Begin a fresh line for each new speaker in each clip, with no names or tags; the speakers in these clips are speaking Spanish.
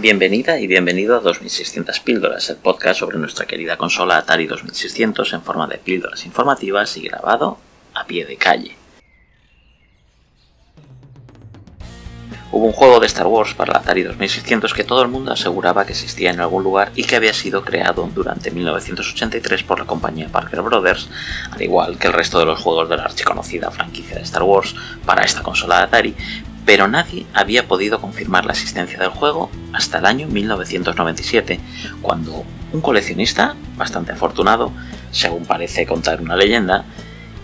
Bienvenida y bienvenido a 2600 Píldoras, el podcast sobre nuestra querida consola Atari 2600 en forma de píldoras informativas y grabado a pie de calle. Hubo un juego de Star Wars para la Atari 2600 que todo el mundo aseguraba que existía en algún lugar y que había sido creado durante 1983 por la compañía Parker Brothers, al igual que el resto de los juegos de la archiconocida franquicia de Star Wars para esta consola de Atari, pero nadie había podido confirmar la existencia del juego hasta el año 1997, cuando un coleccionista, bastante afortunado, según parece contar una leyenda,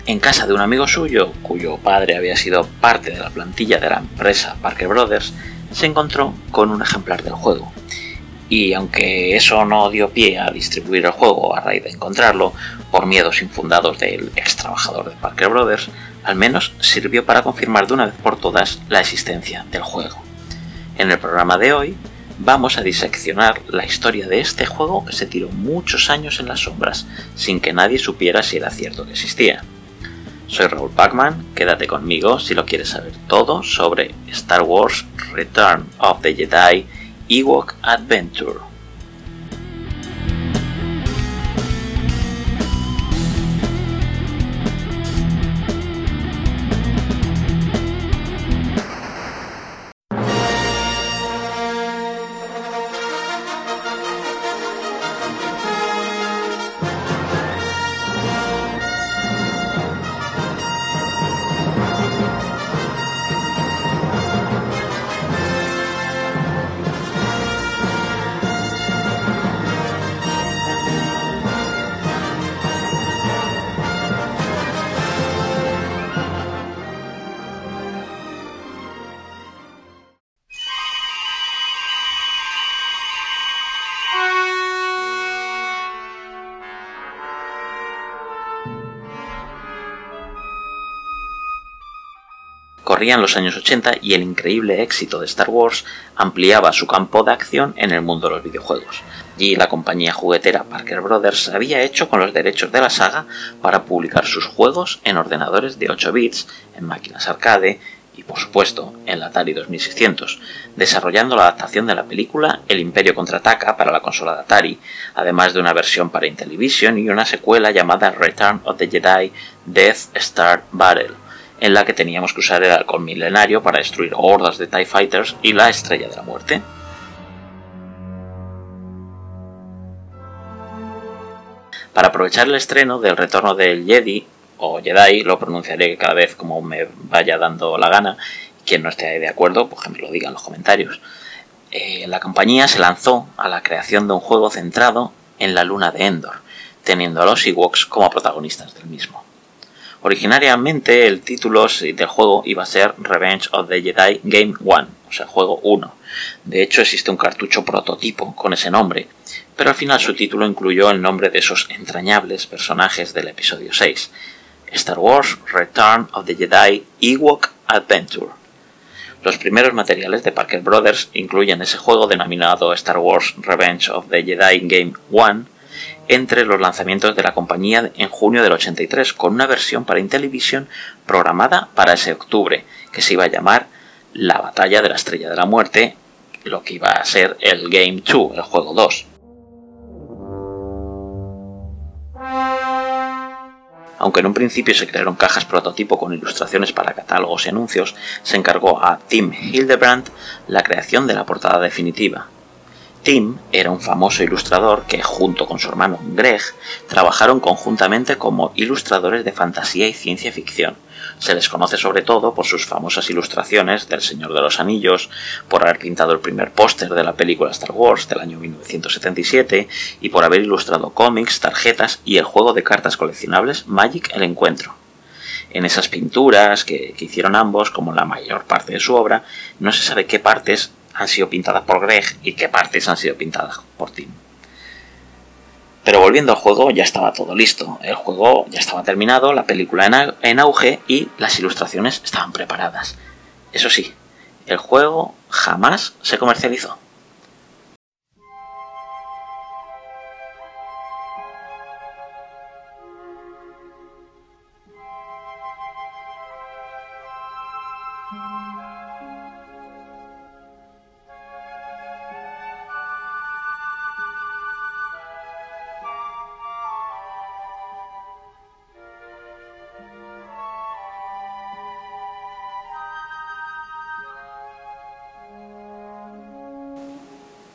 en casa de un amigo suyo, cuyo padre había sido parte de la plantilla de la empresa Parker Brothers, se encontró con un ejemplar del juego. Y aunque eso no dio pie a distribuir el juego a raíz de encontrarlo, por miedos infundados del ex trabajador de Parker Brothers, al menos sirvió para confirmar de una vez por todas la existencia del juego. En el programa de hoy vamos a diseccionar la historia de este juego que se tiró muchos años en las sombras sin que nadie supiera si era cierto que existía. Soy Raúl Pacman, quédate conmigo si lo quieres saber todo sobre Star Wars Return of the Jedi Ewok Adventure. Corrían los años 80 y el increíble éxito de Star Wars ampliaba su campo de acción en el mundo de los videojuegos. Y la compañía juguetera Parker Brothers había hecho con los derechos de la saga para publicar sus juegos en ordenadores de 8 bits, en máquinas arcade y por supuesto en la Atari 2600, desarrollando la adaptación de la película El Imperio contraataca para la consola de Atari, además de una versión para Intellivision y una secuela llamada Return of the Jedi Death Star Battle en la que teníamos que usar el halcón milenario para destruir hordas de TIE Fighters y la Estrella de la Muerte. Para aprovechar el estreno del retorno del Jedi, o Jedi, lo pronunciaré cada vez como me vaya dando la gana, quien no esté de acuerdo, pues me lo diga en los comentarios. Eh, la compañía se lanzó a la creación de un juego centrado en la luna de Endor, teniendo a los Ewoks como protagonistas del mismo. Originariamente el título del juego iba a ser Revenge of the Jedi Game 1, o sea, juego 1. De hecho existe un cartucho prototipo con ese nombre, pero al final su título incluyó el nombre de esos entrañables personajes del episodio 6, Star Wars Return of the Jedi Ewok Adventure. Los primeros materiales de Parker Brothers incluyen ese juego denominado Star Wars Revenge of the Jedi Game 1, entre los lanzamientos de la compañía en junio del 83, con una versión para Intellivision programada para ese octubre, que se iba a llamar La Batalla de la Estrella de la Muerte, lo que iba a ser el Game 2, el juego 2. Aunque en un principio se crearon cajas prototipo con ilustraciones para catálogos y anuncios, se encargó a Tim Hildebrand la creación de la portada definitiva, Tim era un famoso ilustrador que, junto con su hermano Greg, trabajaron conjuntamente como ilustradores de fantasía y ciencia ficción. Se les conoce sobre todo por sus famosas ilustraciones del Señor de los Anillos, por haber pintado el primer póster de la película Star Wars del año 1977 y por haber ilustrado cómics, tarjetas y el juego de cartas coleccionables Magic el Encuentro. En esas pinturas que, que hicieron ambos, como la mayor parte de su obra, no se sabe qué partes han sido pintadas por Greg y qué partes han sido pintadas por Tim. Pero volviendo al juego, ya estaba todo listo. El juego ya estaba terminado, la película en auge y las ilustraciones estaban preparadas. Eso sí, el juego jamás se comercializó.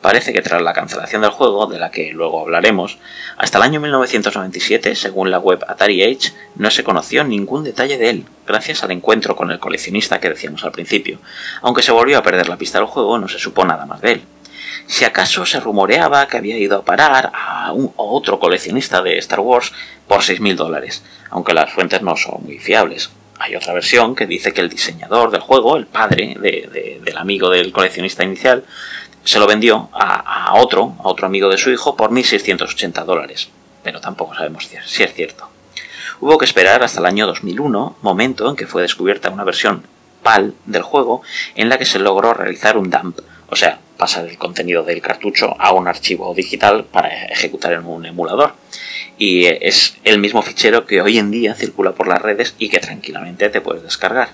Parece que tras la cancelación del juego, de la que luego hablaremos, hasta el año 1997, según la web Atari Age, no se conoció ningún detalle de él, gracias al encuentro con el coleccionista que decíamos al principio. Aunque se volvió a perder la pista del juego, no se supo nada más de él. Si acaso se rumoreaba que había ido a parar a, un, otro coleccionista de Star Wars por 6.000 dólares, aunque las fuentes no son muy fiables. Hay otra versión que dice que el diseñador del juego, el padre del amigo del coleccionista inicial, se lo vendió a, otro, a otro amigo de su hijo, por 1.680 dólares. Pero tampoco sabemos si es cierto. Hubo que esperar hasta el año 2001, momento en que fue descubierta una versión PAL del juego en la que se logró realizar un dump, o sea, pasar el contenido del cartucho a un archivo digital para ejecutar en un emulador. Y es el mismo fichero que hoy en día circula por las redes y que tranquilamente te puedes descargar.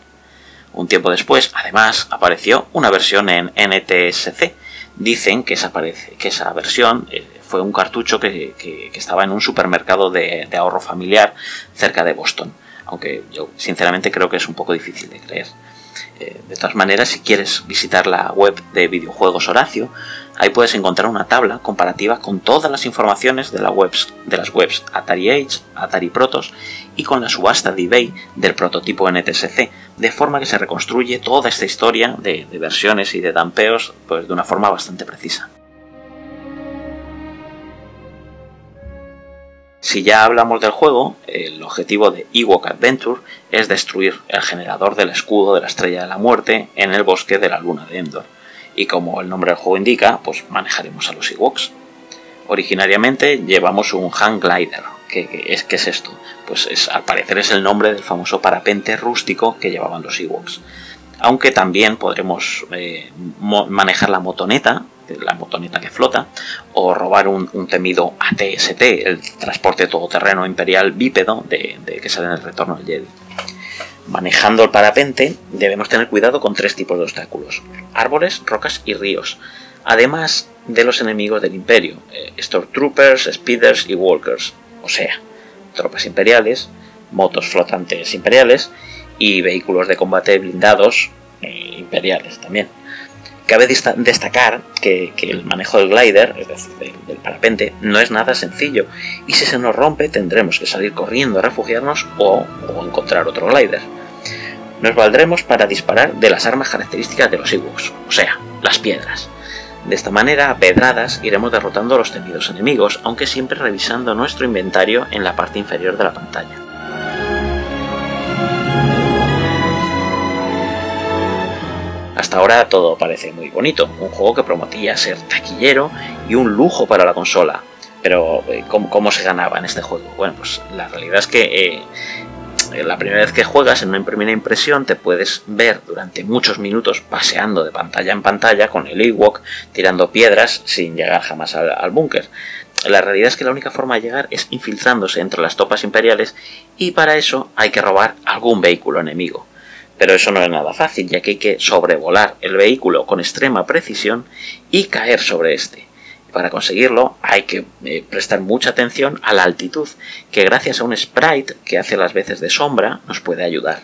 Un tiempo después, además, apareció una versión en NTSC, dicen que esa, que esa versión eh, fue un cartucho que, estaba en un supermercado de, ahorro familiar cerca de Boston, aunque yo sinceramente creo que es un poco difícil de creer. Eh, de todas maneras, si quieres visitar la web de videojuegos Horacio, ahí puedes encontrar una tabla comparativa con todas las informaciones de, webs, de las webs Atari Age, Atari Protos y con la subasta de eBay del prototipo NTSC, de forma que se reconstruye toda esta historia de, versiones y de dampeos pues, de una forma bastante precisa. Si ya hablamos del juego, el objetivo de Ewok Adventure es destruir el generador del escudo de la Estrella de la Muerte en el bosque de la Luna de Endor. Y como el nombre del juego indica, pues manejaremos a los Ewoks. Originariamente llevamos un Hang Glider. ¿Qué, es, ¿Qué es esto? Pues es, al parecer es el nombre del famoso parapente rústico que llevaban los Ewoks. Aunque también podremos eh, manejar la motoneta, la motoneta que flota, o robar un, temido ATST, el transporte todoterreno imperial bípedo de, que sale en el retorno del Jedi. Manejando el parapente debemos tener cuidado con tres tipos de obstáculos, árboles, rocas y ríos, además de los enemigos del imperio, eh, Stormtroopers, Speeders y Walkers, o sea, tropas imperiales, motos flotantes imperiales y vehículos de combate blindados eh, imperiales también. Cabe destacar que, el manejo del glider, es decir, del, parapente, no es nada sencillo y si se nos rompe tendremos que salir corriendo a refugiarnos o, encontrar otro glider. Nos valdremos para disparar de las armas características de los Ewoks, o sea, las piedras. De esta manera, a pedradas iremos derrotando a los temidos enemigos, aunque siempre revisando nuestro inventario en la parte inferior de la pantalla. Hasta ahora todo parece muy bonito, un juego que prometía ser taquillero y un lujo para la consola. Pero, eh, ¿cómo, se ganaba en este juego? Bueno, pues la realidad es que eh, la primera vez que juegas en una primera impresión te puedes ver durante muchos minutos paseando de pantalla en pantalla con el Ewok tirando piedras sin llegar jamás al, al búnker. La realidad es que la única forma de llegar es infiltrándose entre las tropas imperiales y para eso hay que robar algún vehículo enemigo. Pero eso no es nada fácil, ya que hay que sobrevolar el vehículo con extrema precisión y caer sobre este. Para conseguirlo hay que eh, prestar mucha atención a la altitud, que gracias a un sprite que hace las veces de sombra nos puede ayudar.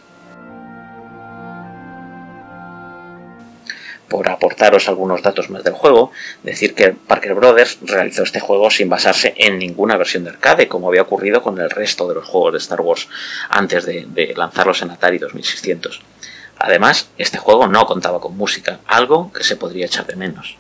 Por aportaros algunos datos más del juego, decir que Parker Brothers realizó este juego sin basarse en ninguna versión de arcade, como había ocurrido con el resto de los juegos de Star Wars antes de, lanzarlos en Atari 2600. Además, este juego no contaba con música, algo que se podría echar de menos.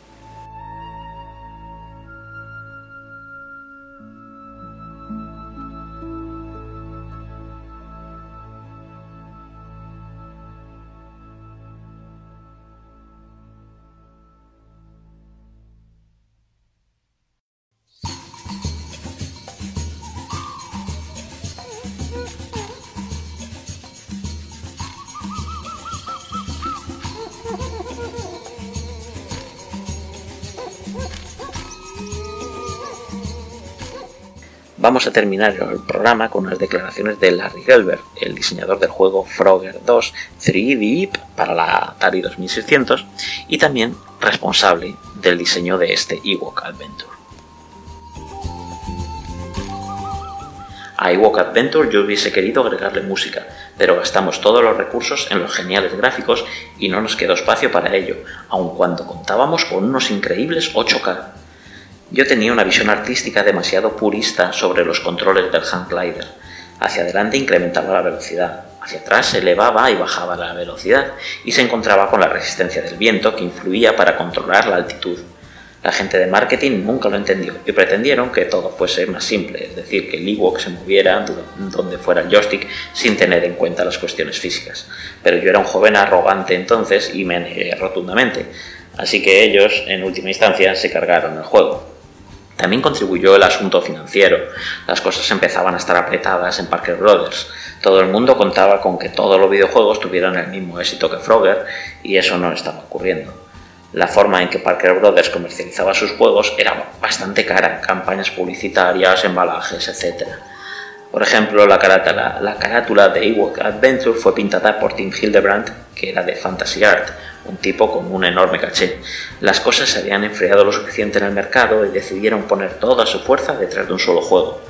Vamos a terminar el programa con unas declaraciones de Larry Gelber, el diseñador del juego Frogger 2 3D para la Atari 2600 y también responsable del diseño de este Ewok Adventure. A iWalk Adventure yo hubiese querido agregarle música, pero gastamos todos los recursos en los geniales gráficos y no nos quedó espacio para ello, aun cuando contábamos con unos increíbles 8K. Yo tenía una visión artística demasiado purista sobre los controles del hand glider. Hacia adelante incrementaba la velocidad, hacia atrás elevaba y bajaba la velocidad y se encontraba con la resistencia del viento que influía para controlar la altitud. La gente de marketing nunca lo entendió y pretendieron que todo fuese más simple, es decir, que el Ewok se moviera donde fuera el joystick sin tener en cuenta las cuestiones físicas. Pero yo era un joven arrogante entonces y me negué rotundamente, así que ellos, en última instancia, se cargaron el juego. También contribuyó el asunto financiero. Las cosas empezaban a estar apretadas en Parker Brothers. Todo el mundo contaba con que todos los videojuegos tuvieran el mismo éxito que Frogger y eso no estaba ocurriendo la forma en que Parker Brothers comercializaba sus juegos era bastante cara, campañas publicitarias, embalajes, etc. Por ejemplo, la carátula, la carátula de Ewok Adventure fue pintada por Tim Hildebrand, que era de Fantasy Art, un tipo con un enorme caché. Las cosas se habían enfriado lo suficiente en el mercado y decidieron poner toda su fuerza detrás de un solo juego.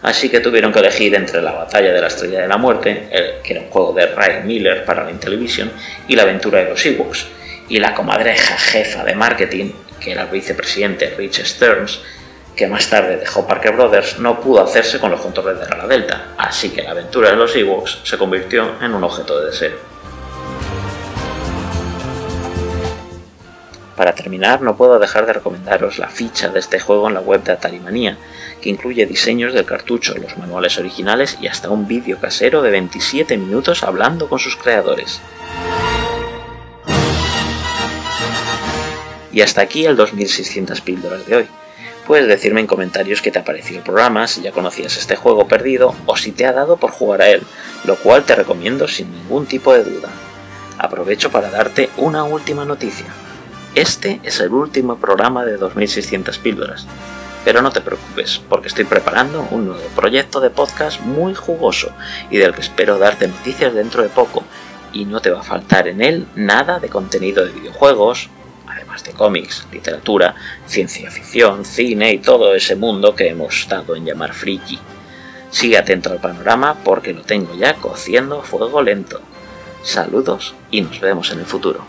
Así que tuvieron que elegir entre la batalla de la Estrella de la Muerte, que era un juego de Ray Miller para la Intellivision, y la aventura de los Ewoks, y la comadreja jefa de marketing, que era el vicepresidente Rich Stearns, que más tarde dejó Parker Brothers, no pudo hacerse con los controles de la Delta, así que la aventura de los Ewoks se convirtió en un objeto de deseo. Para terminar, no puedo dejar de recomendaros la ficha de este juego en la web de Atari Manía, que incluye diseños del cartucho, los manuales originales y hasta un vídeo casero de 27 minutos hablando con sus creadores. Y hasta aquí el 2600 píldoras de hoy. Puedes decirme en comentarios qué te ha parecido el programa, si ya conocías este juego perdido o si te ha dado por jugar a él, lo cual te recomiendo sin ningún tipo de duda. Aprovecho para darte una última noticia. Este es el último programa de 2600 píldoras. Pero no te preocupes, porque estoy preparando un nuevo proyecto de podcast muy jugoso y del que espero darte noticias dentro de poco. Y no te va a faltar en él nada de contenido de videojuegos, de cómics, literatura, ciencia ficción, cine y todo ese mundo que hemos dado en llamar friki. Sigue atento al panorama porque lo tengo ya cociendo fuego lento. Saludos y nos vemos en el futuro.